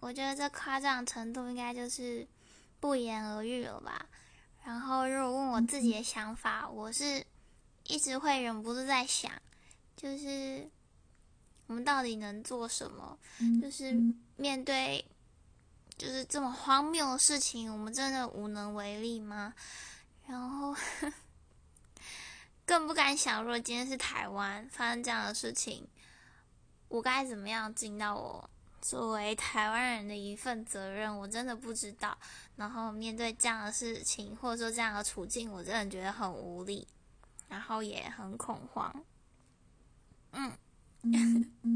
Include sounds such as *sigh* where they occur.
我觉得这夸张程度应该就是不言而喻了吧。然后，如果问我自己的想法，我是一直会忍不住在想，就是我们到底能做什么？就是面对就是这么荒谬的事情，我们真的无能为力吗？然后 *laughs* 更不敢想，如果今天是台湾发生这样的事情，我该怎么样尽到我作为台湾人的一份责任？我真的不知道。然后面对这样的事情，或者说这样的处境，我真的觉得很无力，然后也很恐慌。